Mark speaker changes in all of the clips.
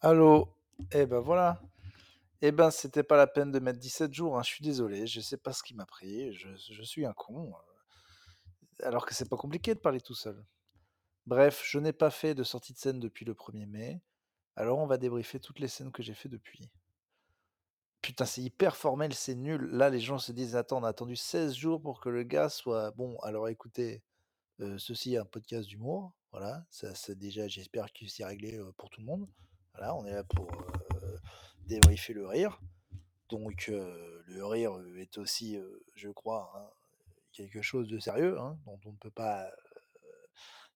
Speaker 1: Allô? Eh ben voilà. Eh ben, c'était pas la peine de mettre 17 jours, hein, je suis désolé, je sais pas ce qui m'a pris, je, suis un con. euh, Alors que c'est pas compliqué de parler tout seul. Bref, je n'ai pas fait de sortie de scène depuis le 1er mai, alors on va débriefer toutes les scènes que j'ai fait depuis. Putain, c'est hyper formel, c'est nul. Là, les gens se disent, attends, on a attendu 16 jours pour que le gars soit bon. Alors écoutez, euh, ceci est un podcast d'humour, voilà, ça c'est déjà, j'espère que c'est réglé euh, pour tout le monde. On est là pour euh, débriefer le rire. Donc euh, le rire euh, est aussi, je crois, hein, quelque chose de sérieux, hein, dont on ne peut pas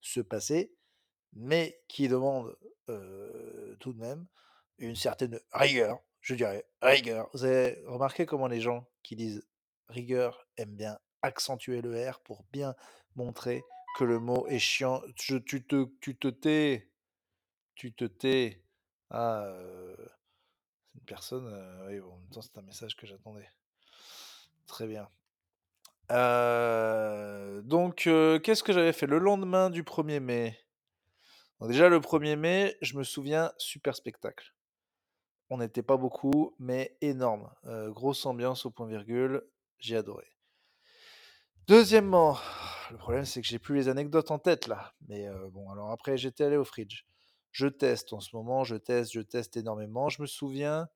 Speaker 1: se passer, mais qui demande tout de même une certaine rigueur, je dirais, rigueur. Vous avez remarqué comment les gens qui disent rigueur aiment bien accentuer le R pour bien montrer que le mot est chiant. Tu te tais, tu te tais. Ah, une personne, oui, en même temps c'est un message que j'attendais. Très bien. Donc, qu'est-ce que j'avais fait? Le lendemain du 1er mai Déjà, le 1er mai, je me souviens, super spectacle. On n'était pas beaucoup, mais énorme. Grosse ambiance au point virgule, j'ai adoré. Deuxièmement, le problème c'est que j'ai plus les anecdotes en tête là. Mais bon, alors après, j'étais allé au fridge. Je teste en ce moment, je teste, je teste énormément. Je me souviens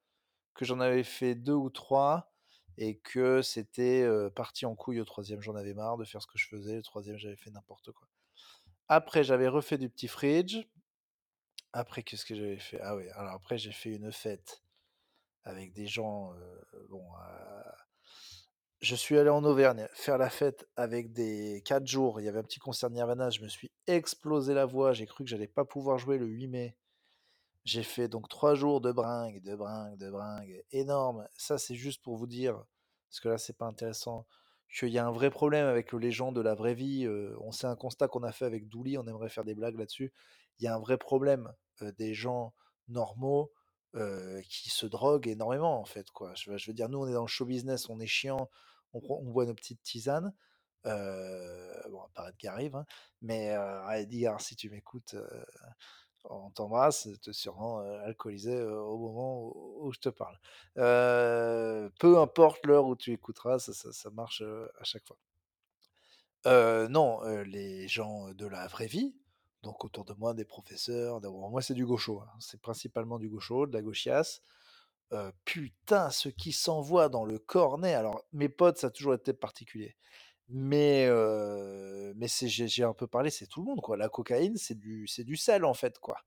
Speaker 1: que j'en avais fait deux ou trois et que c'était parti en couille au troisième. J'en avais marre de faire ce que je faisais. Le troisième, j'avais fait n'importe quoi. Après, j'avais refait du petit fridge. Après, qu'est-ce que j'avais fait? Ah oui, alors après, j'ai fait une fête avec des gens. bon, je suis allé en Auvergne faire la fête avec des 4 jours. Il y avait un petit concert Nirvana. Je me suis explosé la voix. J'ai cru que j'allais pas pouvoir jouer le 8 mai. J'ai fait donc 3 jours de bringue, de bringue, de bringue. Énorme. Ça, c'est juste pour vous dire, parce que là, c'est pas intéressant, qu'il y a un vrai problème avec les gens de la vraie vie. on sait un constat qu'on a fait avec Douli. On aimerait faire des blagues là-dessus. Il y a un vrai problème des gens normaux euh, qui se droguent énormément, en fait. Quoi. Je, veux- dire, nous, on est dans le show business, on est chiant, on, boit nos petites tisanes. Euh, bon, à part arrive, hein, mais euh, Edgar, si tu m'écoutes, on t'embrasse, t'es sûrement euh, alcoolisé au moment où, je te parle. Peu importe l'heure où tu écouteras, ça, marche à chaque fois. Non, les gens de la vraie vie, donc autour de moi, des professeurs, moi c'est du gaucho, hein, c'est principalement du gaucho, de la gauchiasse. Putain, ce qui s'envoie dans le cornet. Alors, mes potes, ça a toujours été particulier. Mais, mais j'ai, un peu parlé, c'est tout le monde, quoi. La cocaïne, c'est du, c'est du sel, en fait, quoi.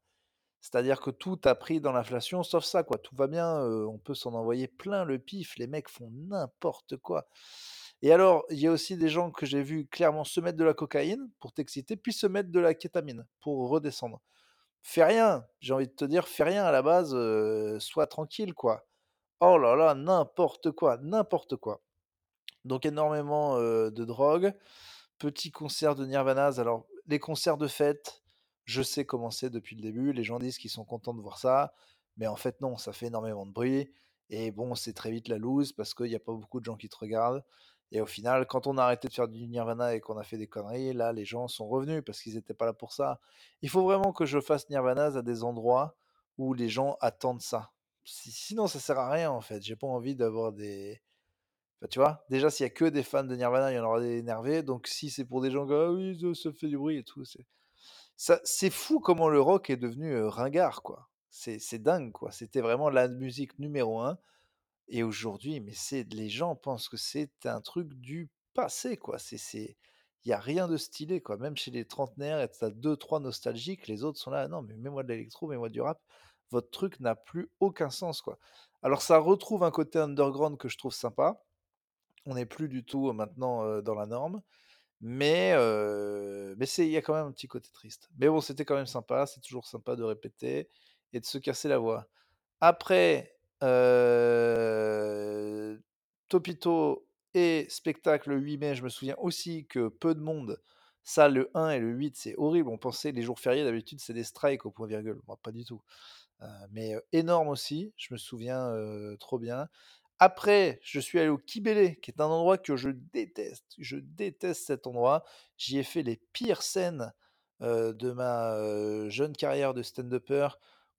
Speaker 1: C'est-à-dire que tout a pris dans l'inflation, sauf ça, quoi. Tout va bien, on peut s'en envoyer plein le pif. Les mecs font n'importe quoi. Et alors, il y a aussi des gens que j'ai vus clairement se mettre de la cocaïne pour t'exciter, puis se mettre de la kétamine pour redescendre. Fais rien, j'ai envie de te dire, fais rien à la base, sois tranquille, quoi. Oh là là, n'importe quoi, n'importe quoi. Donc énormément de drogue. Petit concert de Nirvana. Alors, les concerts de fête, je sais comment c'est depuis le début. Les gens disent qu'ils sont contents de voir ça. Mais en fait, non, ça fait énormément de bruit. Et bon, c'est très vite la loose parce qu'il n'y a pas beaucoup de gens qui te regardent. Et au final, quand on a arrêté de faire du Nirvana et qu'on a fait des conneries, là, les gens sont revenus parce qu'ils n'étaient pas là pour ça. Il faut vraiment que je fasse Nirvana à des endroits où les gens attendent ça. Si- Sinon, ça sert à rien en fait. J'ai pas envie d'avoir des, tu vois, déjà, s'il y a que des fans de Nirvana, il y en aura des énervés. Donc, si c'est pour des gens qui ah oui, ça, ça fait du bruit et tout, c'est ça, c'est fou comment le rock est devenu euh, ringard, quoi. C'est c'est dingue, quoi. C'était vraiment la musique numéro un. Et aujourd'hui, mais c'est les gens pensent que c'est un truc du passé, quoi. C'est c'est il y a rien de stylé, quoi. Même chez les trentenaires, t'as deux trois nostalgiques, les autres sont là, non, mais mets-moi de l'électro, mets-moi du rap. Votre truc n'a plus aucun sens, quoi. Alors, ça retrouve un côté underground que je trouve sympa on n'est plus du tout maintenant dans la norme, mais, mais c'est, il y a quand même un petit côté triste. Mais bon, c'était quand même sympa, c'est toujours sympa de répéter et de se casser la voix. Après, euh, Topito et spectacle le 8 mai, je me souviens aussi que peu de monde, ça le 1 et le 8, c'est horrible. On pensait les jours fériés d'habitude c'est des strikes au point virgule. Moi, pas du tout. Euh, mais euh, énorme aussi, je me souviens trop bien. Après, je suis allé au Kibélé, qui est un endroit que je déteste. Je déteste cet endroit. J'y ai fait les pires scènes de ma jeune carrière de stand-upper,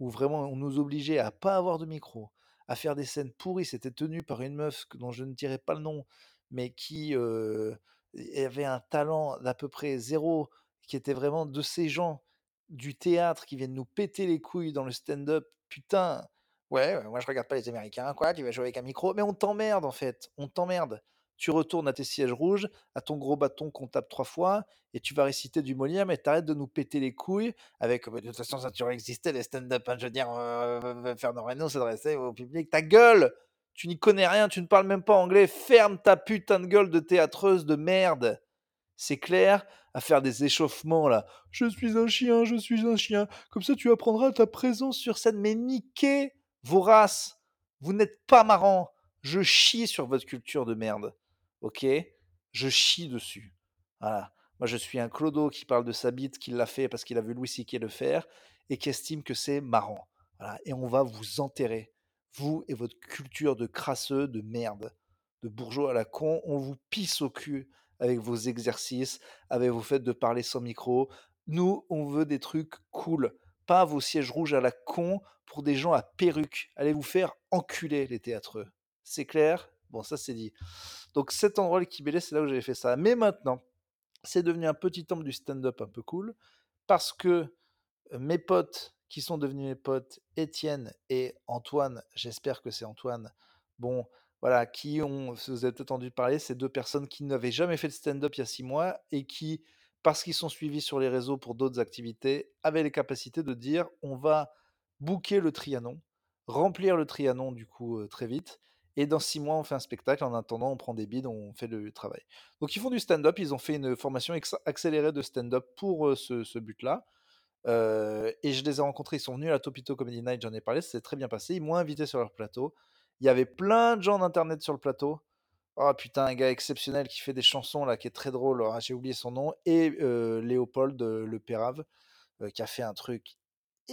Speaker 1: où vraiment on nous obligeait à pas avoir de micro, à faire des scènes pourries. C'était tenu par une meuf dont je ne dirai pas le nom, mais qui avait un talent d'à peu près zéro, qui était vraiment de ces gens du théâtre qui viennent nous péter les couilles dans le stand-up. Putain, ouais, ouais, moi je regarde pas les Américains, quoi, tu vas jouer avec un micro, mais on t'emmerde en fait, on t'emmerde. Tu retournes à tes sièges rouges, à ton gros bâton qu'on tape trois fois, et tu vas réciter du Molière, mais t'arrêtes de nous péter les couilles avec de toute façon ça toujours existé les stand-up, veux dire, euh, Fernand Reynaud s'adressait au public, ta gueule Tu n'y connais rien, tu ne parles même pas anglais, ferme ta putain de gueule de théâtreuse de merde c'est clair, à faire des échauffements là. Je suis un chien, je suis un chien. Comme ça, tu apprendras ta présence sur scène. Mais niquez vos races. Vous n'êtes pas marrant. Je chie sur votre culture de merde. Ok Je chie dessus. Voilà. Moi, je suis un clodo qui parle de sa bite, qui l'a fait parce qu'il a vu Louis C.K. le faire et qui estime que c'est marrant. Voilà. Et on va vous enterrer. Vous et votre culture de crasseux, de merde, de bourgeois à la con, on vous pisse au cul avec vos exercices, avec vos faits de parler sans micro. Nous, on veut des trucs cool, pas vos sièges rouges à la con pour des gens à perruque. Allez vous faire enculer, les théâtreux. C'est clair? Bon, ça c'est dit. Donc cet endroit, le Kibélé, c'est là où j'avais fait ça. Mais maintenant, c'est devenu un petit temple du stand-up un peu cool, parce que mes potes qui sont devenus mes potes, Étienne et Antoine, j'espère que c'est Antoine, bon, voilà, qui ont, vous avez entendu parler, ces deux personnes qui n'avaient jamais fait de stand-up il y a six mois et qui, parce qu'ils sont suivis sur les réseaux pour d'autres activités, avaient les capacités de dire on va booker le Trianon, remplir le Trianon du coup euh, très vite, et dans six mois on fait un spectacle, en attendant on prend des bides, on fait le travail. Donc ils font du stand-up, ils ont fait une formation accélérée de stand-up pour euh, ce, but-là. Euh, et je les ai rencontrés, ils sont venus à la Topito Comedy Night, j'en ai parlé, c'est très bien passé. Ils m'ont invité sur leur plateau. Il y avait plein de gens d'internet sur le plateau. Oh putain, un gars exceptionnel qui fait des chansons là, qui est très drôle. Ah, j'ai oublié son nom. Et euh, Léopold Le Pérave, euh, qui a fait un truc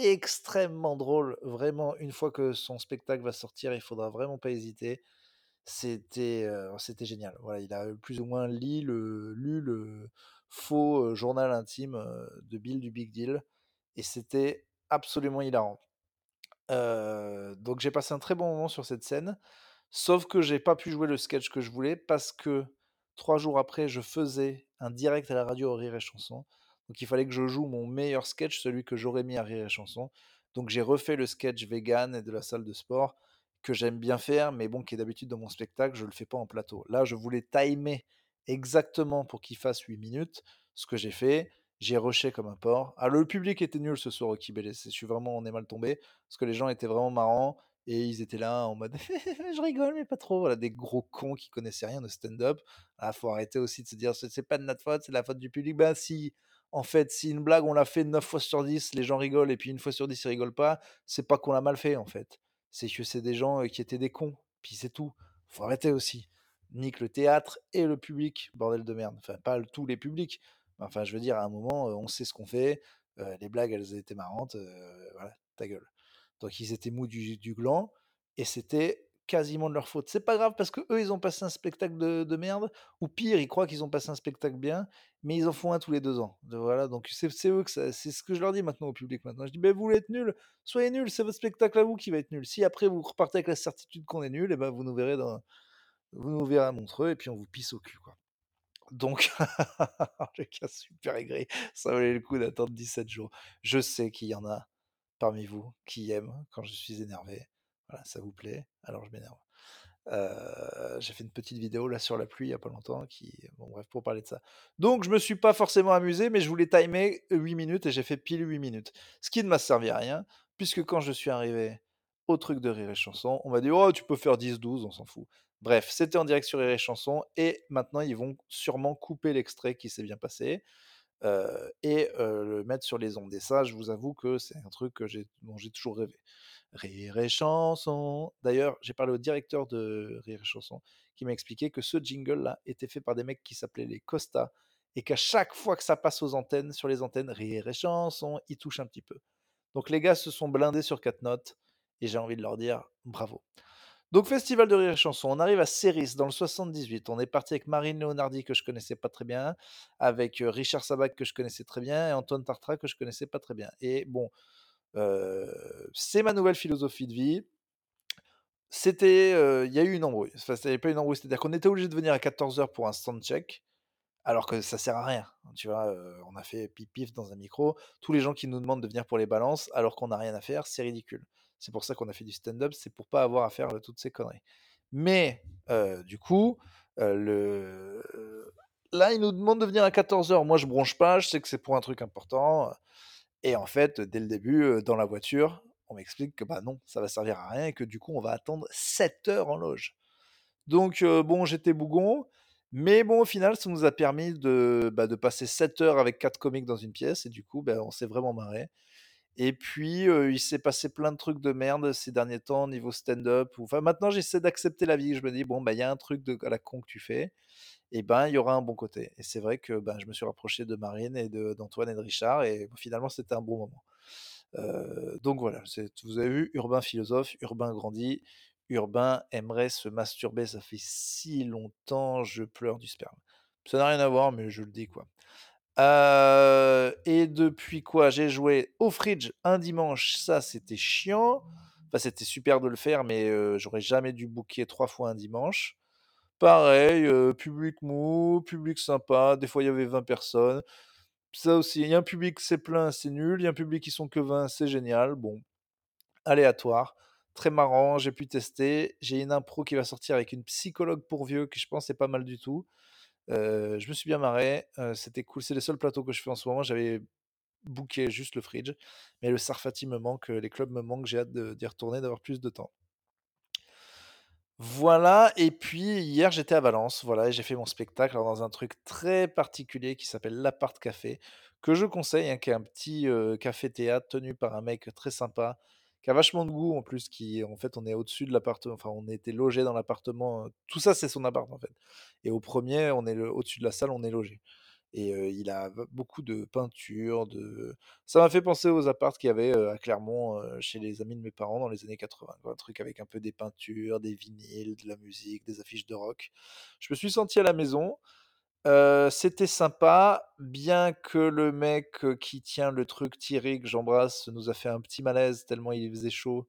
Speaker 1: extrêmement drôle. Vraiment, une fois que son spectacle va sortir, il faudra vraiment pas hésiter. C'était c'était génial. Voilà, il a plus ou moins lu le, faux journal intime de Bill du Big Deal et c'était absolument hilarant. Donc j'ai passé un très bon moment sur cette scène, sauf que j'ai pas pu jouer le sketch que je voulais parce que trois jours après, je faisais un direct à la radio Rire et Chanson. Donc il fallait que je joue mon meilleur sketch, celui que j'aurais mis à Rire et Chanson. Donc j'ai refait le sketch vegan et de la salle de sport que j'aime bien faire, mais bon, qui est d'habitude dans mon spectacle, je le fais pas en plateau. Là, je voulais timer exactement pour qu'il fasse 8 minutes, ce que j'ai fait. J'ai rushé comme un porc. Ah, le public était nul ce soir au Kibélé. Je suis vraiment, on est mal tombé parce que les gens étaient vraiment marrants et ils étaient là en mode je rigole mais pas trop. Voilà, des gros cons qui connaissaient rien de stand-up. Ah, faut arrêter aussi de se dire c'est pas de notre faute, c'est la faute du public. Ben si, en fait, si une blague on l'a fait 9 fois sur 10, les gens rigolent et puis une fois sur 10 ils rigolent pas, c'est pas qu'on l'a mal fait en fait. C'est que c'est des gens qui étaient des cons. Puis c'est tout. Faut arrêter aussi. Nique le théâtre et le public, bordel de merde. Enfin, pas tous les publics, Enfin, je veux dire, à un moment, on sait ce qu'on fait. les blagues, elles étaient marrantes. voilà, ta gueule. Donc, ils étaient mous du gland. Et c'était quasiment de leur faute. C'est pas grave parce que eux, ils ont passé un spectacle de, de merde. Ou pire, ils croient qu'ils ont passé un spectacle bien. Mais ils en font un tous les deux ans. Voilà, donc c'est eux que c'est ce que je leur dis maintenant au public. Maintenant, je dis, ben, vous voulez être nul, soyez nul. C'est votre spectacle à vous qui va être nul. Si après vous repartez avec la certitude qu'on est nul, et ben vous nous verrez dans, vous nous verrez à Montreux et puis on vous pisse au cul. Donc, le cas super aigri, ça valait le coup d'attendre 17 jours. Je sais qu'il y en a parmi vous qui aiment quand je suis énervé. Voilà, ça vous plaît, alors je m'énerve. Euh, j'ai fait une petite vidéo là sur la pluie il y a pas longtemps qui bref pour parler de ça. Donc je me suis pas forcément amusé mais je voulais timer 8 minutes et j'ai fait pile 8 minutes. Ce qui ne m'a servi à rien puisque quand je suis arrivé au truc de rire et chanson, on m'a dit "Oh, tu peux faire 10 12, on s'en fout." Bref, c'était en direct sur Rire et Chanson et maintenant ils vont sûrement couper l'extrait qui s'est bien passé euh, et euh, le mettre sur les ondes. Et ça, je vous avoue que c'est un truc dont j'ai toujours rêvé. Rire et Chanson. D'ailleurs, j'ai parlé au directeur de Rire et Chanson qui m'a expliqué que ce jingle-là était fait par des mecs qui s'appelaient les Costa et qu'à chaque fois que ça passe aux antennes, sur les antennes, Rire et Chanson, ils touchent un petit peu. Donc les gars se sont blindés sur quatre notes et j'ai envie de leur dire bravo. Donc, Festival de rire et chanson, on arrive à Céris dans le 78. On est parti avec Marine Leonardi que je connaissais pas très bien, avec Richard Sabac que je connaissais très bien et Antoine Tartra que je connaissais pas très bien. Et bon, c'est ma nouvelle philosophie de vie. C'était, il y a eu une embrouille. C'était pas une embrouille, c'est-à-dire qu'on était obligé de venir à 14:00 pour un sound check, alors que ça sert à rien, tu vois? On a fait pif pif dans un micro. Tous les gens qui nous demandent de venir pour les balances, alors qu'on n'a rien à faire, c'est ridicule. C'est pour ça qu'on a fait du stand-up, c'est pour pas avoir à faire, toutes ces conneries. Mais, du coup, le là, ils nous demandent de venir à 14:00. Moi, je bronche pas, je sais que c'est pour un truc important, et en fait, dès le début, dans la voiture, on m'explique que, bah, non, ça va servir à rien et que du coup, on va attendre 7 heures en loge. Donc, bon, j'étais bougon, mais bon, au final, ça nous a permis de, bah, de passer 7 heures avec 4 comiques dans une pièce et du coup, bah, on s'est vraiment marrés. Et puis, il s'est passé plein de trucs de merde ces derniers temps niveau stand-up enfin, maintenant, j'essaie d'accepter la vie. Je me dis: «Bon, bah, il y a un truc de à la con que tu fais et ben, il y aura un bon côté» et c'est vrai que, ben, je me suis rapproché de Marine et d'Antoine et de Richard et finalement, c'était un bon moment. Donc voilà, vous avez vu, Urbain philosophe, Urbain grandit, Urbain aimerait se masturber, ça fait si longtemps, je pleure du sperme. Ça n'a rien à voir, mais je le dis, quoi. Heu et depuis quoi? J'ai joué au Fridge un dimanche, ça, c'était chiant. Enfin, c'était super de le faire, mais heu, j'aurais jamais dû booker 3 fois un dimanche. Pareil, heu, public mou, public sympa, des fois il y avait 20 personnes. Ça aussi, il y a un public, c'est plein, c'est nul, il y a un public, ils sont que 20, c'est génial. Bon, aléatoire, très marrant, j'ai pu tester. J'ai une impro qui va sortir avec une psychologue pour vieux qui, je pense, est pas mal du tout. Je me suis bien marré, c'était cool. C'est les seuls plateaux que je fais en ce moment. J'avais booké juste le Fridge, mais le Sarfati me manque, les clubs me manquent, j'ai hâte d'y retourner, d'avoir plus de temps. Voilà et puis hier, j'étais à Valence, voilà et j'ai fait mon spectacle, dans un truc très particulier qui s'appelle l'Appart Café, que je conseille, hein, qui est un petit, café-théâtre tenu par un mec très sympa, a vachement de goût en plus, qui en fait, on est au-dessus de l'apparte enfin, on était logés dans l'appartement, tout ça, c'est son appart, en fait et au 1er, on est au-dessus de la salle, on est logés et il a beaucoup de peintures, de ça m'a fait penser aux apparts qu'il y avait, à Clermont, chez les amis de mes parents dans les années 80, quoi. Un truc avec un peu des peintures, des vinyles, de la musique, des affiches de rock. Je me suis senti à la maison, c'était sympa, bien que le mec, qui tient le truc, Thierry, que j'embrasse, nous a fait un petit malaise tellement il faisait chaud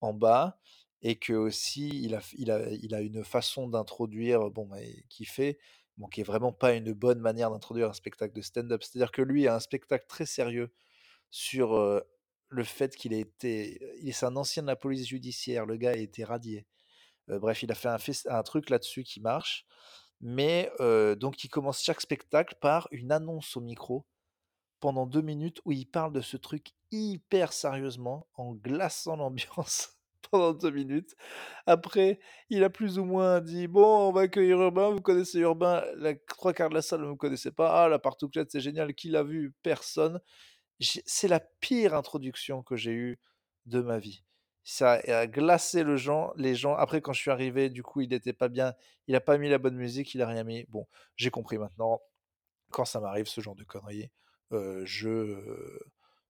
Speaker 1: en bas et qu'aussi il a il a il a une façon d'introduire, bon, bah et qu'il fait, bon, qui est vraiment pas une bonne manière d'introduire un spectacle de stand-up. C'est-à-dire que lui a un spectacle très sérieux sur, le fait qu'il ait été il c'est un ancien de la police judiciaire, le gars a été radié. Bref, il a fait un truc là-dessus qui marche, mais donc il commence chaque spectacle par une annonce au micro, pendant 2 minutes où il parle de ce truc hyper sérieusement, en glaçant l'ambiance pendant 2 minutes. Après, il a plus ou moins dit: «Bon, on va accueillir Urbain, vous connaissez Urbain?» la 3/4 de la salle ne me connaissait pas. «Ah, l'Appartouclette, c'est génial, qui l'a vu?» personne. C'est la pire introduction que j'ai eue de ma vie. Ça a glacé le gens les gens. Après, quand je suis arrivé, du coup, il était pas bien, il a pas mis la bonne musique, il a rien mis. Bon, j'ai compris maintenant, quand ça m'arrive ce genre de conneries, heu, je, heu,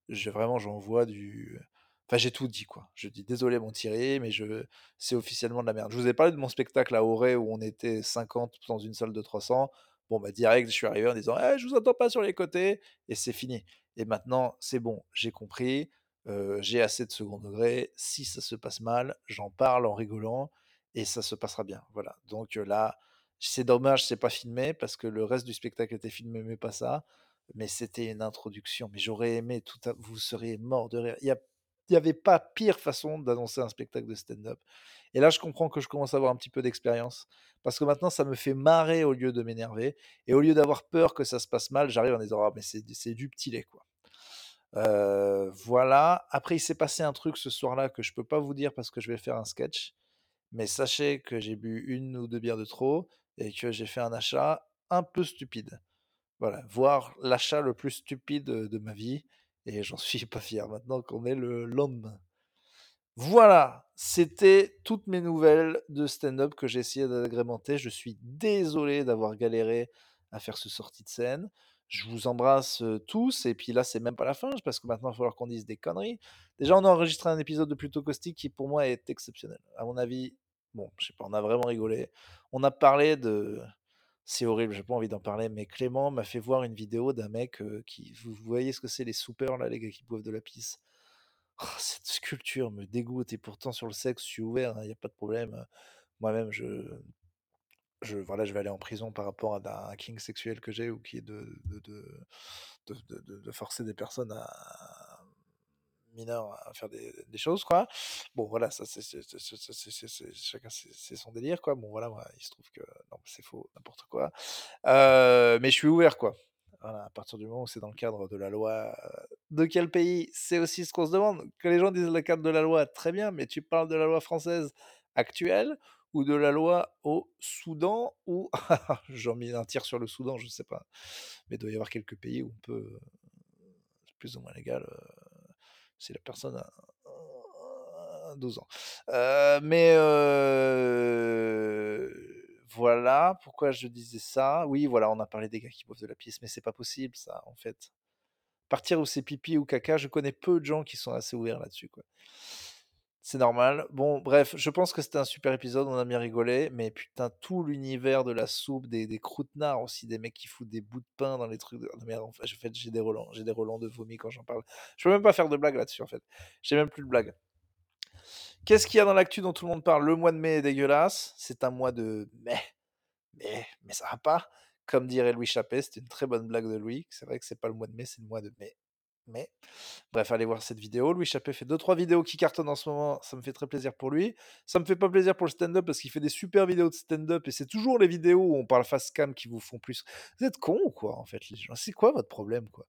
Speaker 1: je vraiment, j'envoie du enfin, j'ai tout dit, quoi. Je dis: «Désolé mon Thierry, mais je c'est officiellement de la merde». Je vous ai parlé de mon spectacle à Auray où on était 50 dans une salle de 300. Bon, bah, direct, je suis arrivé en disant: «Eh, je vous entends pas sur les côtés» et c'est fini et maintenant, c'est bon, j'ai compris, j'ai assez de 2nd degré. Si ça se passe mal, j'en parle en rigolant et ça se passera bien, voilà. Donc là, c'est dommage, c'est pas filmé parce que le reste du spectacle était filmé, mais pas ça. Mais c'était une introduction, mais j'aurais aimé tout a vous seriez morts de rire. Il y a il y avait pas pire façon d'annoncer un spectacle de stand-up et là, je comprends que je commence à avoir un petit peu d'expérience parce que maintenant, ça me fait marrer au lieu de m'énerver et au lieu d'avoir peur que ça se passe mal, j'arrive en disant: «Ah mais c'est du petit lait, quoi». Voilà. Après, il s'est passé un truc ce soir-là que je peux pas vous dire parce que je vais faire un sketch, mais sachez que j'ai bu 1 ou 2 bières de trop et que j'ai fait un achat un peu stupide. Voilà, voire l'achat le plus stupide, de ma vie et j'en suis pas fier maintenant qu'on est le lendemain. Voilà, c'était toutes mes nouvelles de stand-up que j'ai essayé d'agrémenter. Je suis désolé d'avoir galéré à faire ce sortie de scène. Je vous embrasse, tous et puis là, c'est même pas la fin, parce que maintenant, il va falloir qu'on dise des conneries. Déjà, on a enregistré un épisode de Plutôt Caustique qui, pour moi, est exceptionnel. À mon avis, bon, je sais pas, on a vraiment rigolé. On a parlé de c'est horrible, j'ai pas envie d'en parler, mais Clément m'a fait voir une vidéo d'un mec, qui vous voyez ce que c'est les soupers là, les gars qui boivent de la pisse? Oh, cette sculpture me dégoûte et pourtant sur le sexe, je suis ouvert, il y a pas de problème, moi-même je je voilà, je vais aller en prison par rapport à d'un kink sexuel que j'ai ou qui est de de de forcer des personnes à à faire des choses, quoi. Bon voilà, ça c'est chacun c'est son délire, quoi. Bon voilà, moi, il se trouve que non, c'est faux, n'importe quoi. Heu, mais je suis ouvert, quoi. À partir du moment où c'est dans le cadre de la loi, heu, de quel pays? C'est aussi ce qu'on se demande. Que les gens disent le cadre de la loi, très bien, mais tu parles de la loi française actuelle ou de la loi au Soudan ou j'en mets un tir sur le Soudan, je sais pas. Mais il doit y avoir quelques pays où on peut, c'est plus ou moins légal, heu, si la personne a a 12 ans. Heu, mais heu, voilà, pourquoi je disais ça? Oui, voilà, on a parlé des gars qui boivent de la pisse, mais c'est pas possible ça, en fait. Partir où c'est pipi ou caca, je connais peu de gens qui sont assez ouverts là-dessus, quoi. C'est normal. Bon, bref, je pense que c'était un super épisode, on a bien rigolé, mais putain, tout l'univers de la soupe, des des croûtenards aussi, des mecs qui foutent des bouts de pain dans les trucs de mais en fait, j'ai des relents, j'ai des relents de vomi quand j'en parle. Je peux même pas faire de blagues là-dessus, en fait. J'ai même plus de blagues. Qu'est-ce qu'il y a dans l'actu dont tout le monde parle? Le mois de mai est dégueulasse, c'est un mois de mais, mais, mais ça va pas. Comme dirait Louis Chappet, c'était une très bonne blague de Louis. C'est vrai que c'est pas le mois de mai, c'est le mois de mai. Mais, bref, allez voir cette vidéo. Louis Chappet fait 2-3 vidéos qui cartonnent en ce moment. Ça me fait très plaisir pour lui. Ça me fait pas plaisir pour le stand-up parce qu'il fait des super vidéos de stand-up et c'est toujours les vidéos où on parle face cam qui vous font plus. Vous êtes cons ou quoi, en fait, les gens? C'est quoi votre problème, quoi?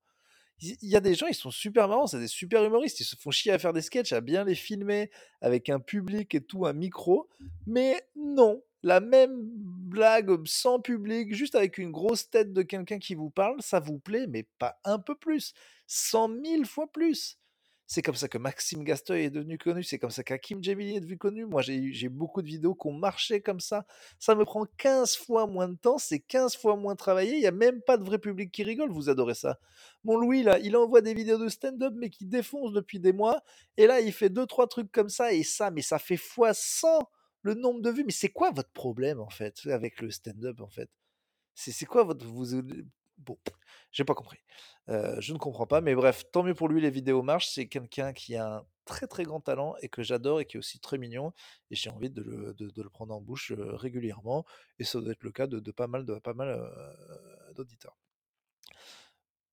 Speaker 1: Il y a des gens, ils sont super marrants, c'est des super humoristes, ils se font chier à faire des sketchs, à bien les filmer avec un public et tout, un micro. Mais non, la même blague sans public, juste avec une grosse tête de quelqu'un qui vous parle, ça vous plaît, mais pas un peu plus, 100 000 fois plus. C'est comme ça que Maxime Gasteuil est devenu connu, c'est comme ça qu'Hakim Djebili est devenu connu. Moi, j'ai beaucoup de vidéos qui ont marché comme ça. Ça me prend 15 fois moins de temps, c'est 15 fois moins travaillé, il y a même pas de vrai public qui rigole, vous adorez ça. Mon Louis là, il envoie des vidéos de stand-up mais qui défonce depuis des mois et là, il fait 2-3 trucs comme ça et ça, mais ça fait fois 100 le nombre de vues. Mais c'est quoi votre problème en fait avec le stand-up en fait? C'est quoi votre vous bon, j'ai pas compris. Je ne comprends pas, mais bref, tant mieux pour lui, les vidéos marchent. C'est quelqu'un qui a un très, très grand talent et que j'adore et qui est aussi très mignon et j'ai envie de le prendre en bouche, régulièrement et ça doit être le cas de pas mal de pas mal, d'auditeurs.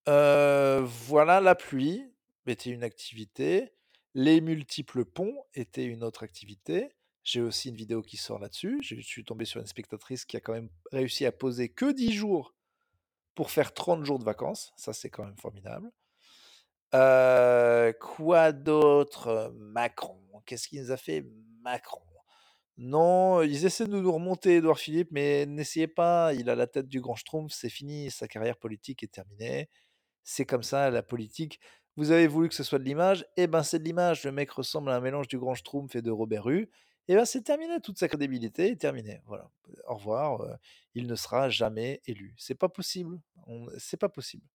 Speaker 1: Voilà, la pluie était une activité. Les multiples ponts étaient une autre activité. J'ai aussi une vidéo qui sort là-dessus. Je suis tombé sur une spectatrice qui a quand même réussi à poser que 10 jours pour faire 30 jours de vacances. Ça, c'est quand même formidable. Heu, quoi d'autre? Macron. Qu'est-ce qu'il nous a fait? Macron? Non, ils essaient de nous remonter Édouard Philippe, mais n'essayez pas, il a la tête du grand schtroumpf, c'est fini, sa carrière politique est terminée. C'est comme ça, la politique. Vous avez voulu que ce soit de l'image, eh ben c'est de l'image. Le mec ressemble à un mélange du grand schtroumpf et de Robert Hue. Eh ben c'est terminé, toute sa crédibilité est terminée. Voilà. Au revoir, il ne sera jamais élu. C'est pas possible, c'est pas possible.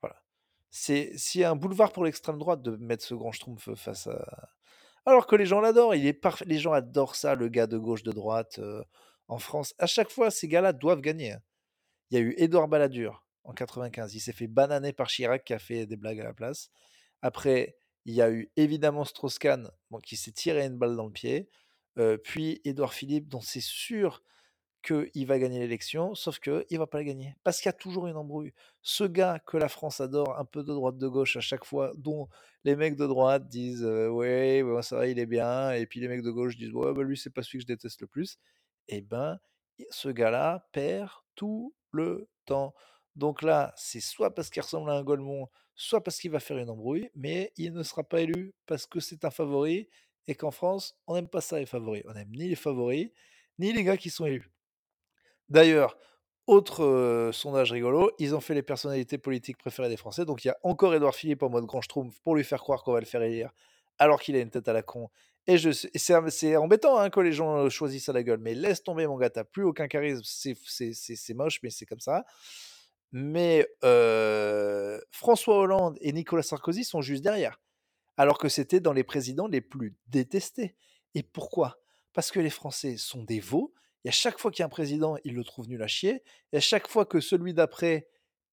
Speaker 1: Voilà. C'est un boulevard pour l'extrême droite de mettre ce grand schtroumpf face à alors que les gens l'adorent, il est parfait. Les gens adorent ça, le gars de gauche, de droite, en France. À chaque fois, ces gars-là doivent gagner, hein. Il y a eu Édouard Balladur en 95, il s'est fait bananer par Chirac qui a fait des blagues à la place. Après, il y a eu évidemment Strauss-Kahn, qui s'est tiré une balle dans le pied, puis Édouard Philippe dont c'est sûr qu'il va gagner l'élection, sauf qu'il va pas la gagner. Parce qu'il y a toujours une embrouille. Ce gars que la France adore, un peu de droite, de gauche à chaque fois, dont les mecs de droite disent euh, Ouais, ça va, il est bien. Et puis les mecs de gauche disent Ouais, bah, lui, c'est pas celui que je déteste le plus. Eh ben, ce gars-là perd tout le temps. Donc là, c'est soit parce qu'il ressemble à un Golemont, soit parce qu'il va faire une embrouille, mais il ne sera pas élu parce que c'est un favori et qu'en France, on n'aime pas ça les favoris. On n'aime ni les favoris, ni les gars qui sont élus. D'ailleurs, autre, sondage rigolo, ils ont fait les personnalités politiques préférées des Français, donc il y a encore Édouard Philippe en mode grand schtroumpf pour lui faire croire qu'on va le faire élire, alors qu'il a une tête à la con et c'est embêtant, hein, que les gens, choisissent à la gueule, mais laisse tomber mon gars, tu plus aucun charisme, c'est moche, mais c'est comme ça. Mais, François Hollande et Nicolas Sarkozy sont juste derrière, alors que c'était dans les présidents les plus détestés et pourquoi? Parce que les Français sont des veaux et à chaque fois qu'il y a un président, ils le trouvent nul à chier. Et à chaque fois que celui d'après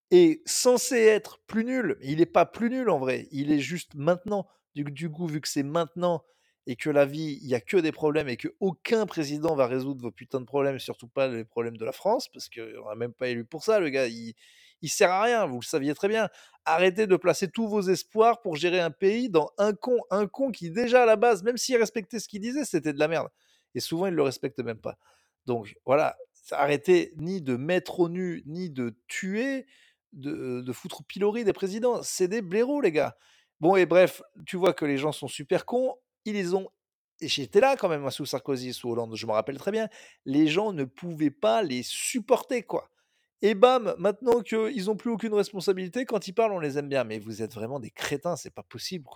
Speaker 1: est censé être plus nul, il n'est pas plus nul en vrai, il est juste maintenant Du du coup, vu que c'est maintenant et que la vie, il y a que des problèmes et qu'aucun président va résoudre vos putains de problèmes, surtout pas les problèmes de la France, parce qu'on l'a même pas élu pour ça, le gars, il il sert à rien, vous le saviez très bien. Arrêtez de placer tous vos espoirs pour gérer un pays dans un con, un con qui déjà à la base, même s'il respectait ce qu'il disait, c'était de la merde. Et souvent, il le respecte même pas. Donc voilà, arrêtez ni de mettre au nu, ni de tuer, de, de foutre pilori des présidents. C'est des blaireaux, les gars. Bon, et bref, tu vois que les gens sont super cons. Ils les ont. Et j'étais là quand même, moi, sous Sarkozy, sous Hollande, je me rappelle très bien. Les gens ne pouvaient pas les supporter, quoi. Et bam, maintenant qu'ils n'ont plus aucune responsabilité, quand ils parlent, on les aime bien. Mais vous êtes vraiment des crétins, c'est pas possible.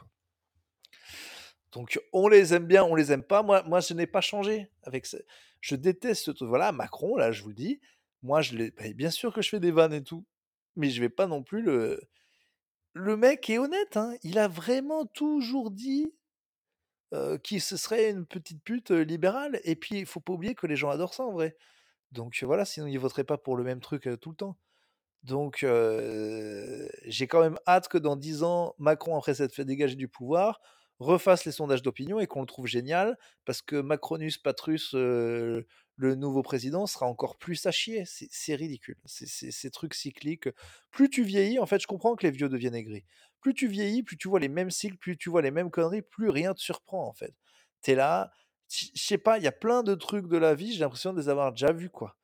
Speaker 1: Donc on les aime bien, on les aime pas. Moi, moi je n'ai pas changé avec ça. Je déteste ce truc. Voilà, Macron, là, je vous le dis. Moi, je l'ai. bah, bien sûr que je fais des vannes et tout, mais je vais pas non plus le. Le mec est honnête, hein. Il a vraiment toujours dit euh, qu'il ce serait une petite pute euh, libérale. Et puis, il faut pas oublier que les gens adorent ça en vrai. Donc voilà, sinon ils voteraient pas pour le même truc tout le temps. Donc j'ai quand même hâte que dans 10 ans, Macron, après s'être fait dégager du pouvoir, refasse les sondages d'opinion et qu'on le trouve génial, parce que Macronus Patrus, le nouveau président, sera encore plus à chier. C'est ridicule. Ces trucs cycliques. Plus tu vieillis, en fait, je comprends que les vieux deviennent aigris. Plus tu vieillis, plus tu vois les mêmes cycles, plus tu vois les mêmes conneries, plus rien te surprend, en fait. T'es là, je sais pas, il y a plein de trucs de la vie, j'ai l'impression de les avoir déjà vus, quoi.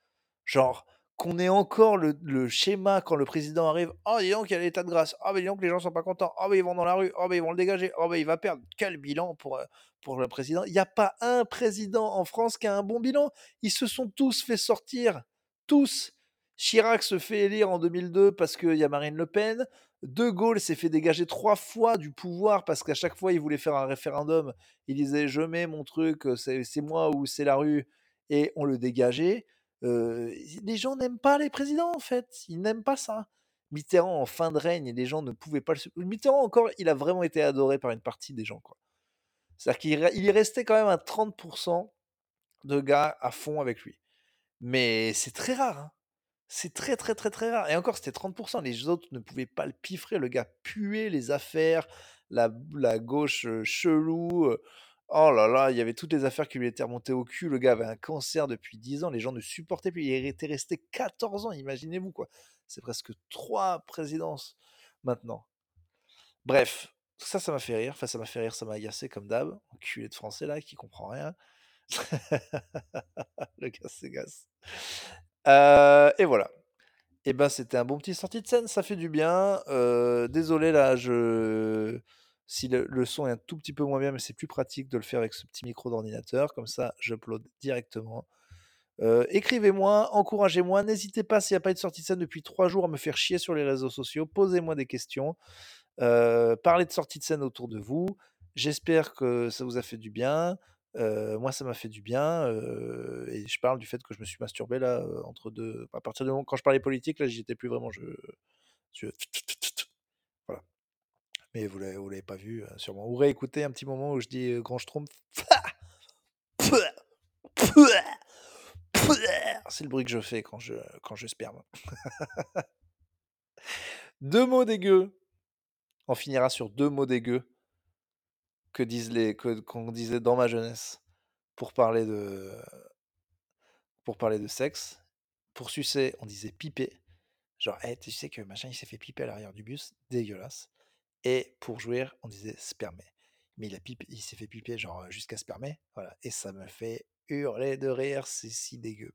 Speaker 1: Genre, qu'on ait encore le, le schéma quand le président arrive. Oh, dis donc, il y a l'état de grâce. Oh, mais dis donc, les gens sont pas contents. Oh, mais ils vont dans la rue. Oh, mais ils vont le dégager. Oh, mais il va perdre. Quel bilan pour, euh, pour le président. Il n'y a pas un président en France qui a un bon bilan. Ils se sont tous fait sortir. Tous. Chirac se fait élire en 2002 parce qu'il y a Marine Le Pen. De Gaulle s'est fait dégager trois fois du pouvoir parce qu'à chaque fois il voulait faire un référendum. Il disait je mets mon truc, c'est c'est moi ou c'est la rue, et on le dégageait. Euh, les gens n'aiment pas les présidents en fait, ils n'aiment pas ça. Mitterrand en fin de règne, les gens ne pouvaient pas le. Mitterrand encore, il a vraiment été adoré par une partie des gens quoi. C'est-à-dire qu'il re- il est resté quand même à 30% de gars à fond avec lui. Mais c'est très rare. hein. C'est très très très très rare. Et encore, c'était 30%. Les autres ne pouvaient pas le piffrer. Le gars puait les affaires, la, la gauche chelou. Oh là là, il y avait toutes les affaires qui lui étaient remontées au cul. Le gars avait un cancer depuis 10 ans. Les gens ne supportaient plus. Il était resté 14 ans, imaginez-vous quoi. C'est presque trois présidences maintenant. Bref, ça, ça m'a fait rire. Enfin, ça m'a fait rire, ça m'a agacé comme d'hab. Enculé de français là qui comprend rien. Le gars s'agace. Euh, et voilà. Et ben, c'était un bon petit sortie de scène, ça fait du bien. Euh, désolé là, si le, son est un tout petit peu moins bien, mais c'est plus pratique de le faire avec ce petit micro d'ordinateur. Comme ça, j'upload directement. Euh, Écrivez-moi, encouragez-moi. N'hésitez pas, s'il n'y a pas eu de sortie de scène depuis trois jours, à me faire chier sur les réseaux sociaux. Posez-moi des questions. Parlez de sortie de scène autour de vous. J'espère que ça vous a fait du bien. Moi, ça m'a fait du bien. et je parle du fait que je me suis masturbé là, entre deux. À partir du moment quand je parlais politique, là, j'y étais plus vraiment. Je, Voilà. Mais vous l'avez, l'avez pas vu, euh, sûrement. Ou réécoutez un petit moment où je dis grand schtroumpf. C'est le bruit que je fais quand je, quand je sperme. Deux mots dégueux. On finira sur deux mots dégueux que disent les que- qu'on disait dans ma jeunesse pour parler de pour parler de sexe. Pour sucer, on disait piper. Genre, hey, tu sais que machin, il s'est fait piper à l'arrière du bus, dégueulasse. Et pour jouir, on disait spermer. Mais il, a pipé, il s'est fait piper, genre, jusqu'à spermer. Voilà. Et ça me fait hurler de rire, c'est si dégueu.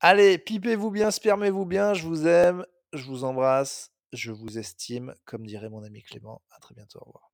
Speaker 1: Allez, pipez-vous bien, spermez-vous bien, je vous aime, je vous embrasse, je vous estime, comme dirait mon ami Clément. À très bientôt, au revoir.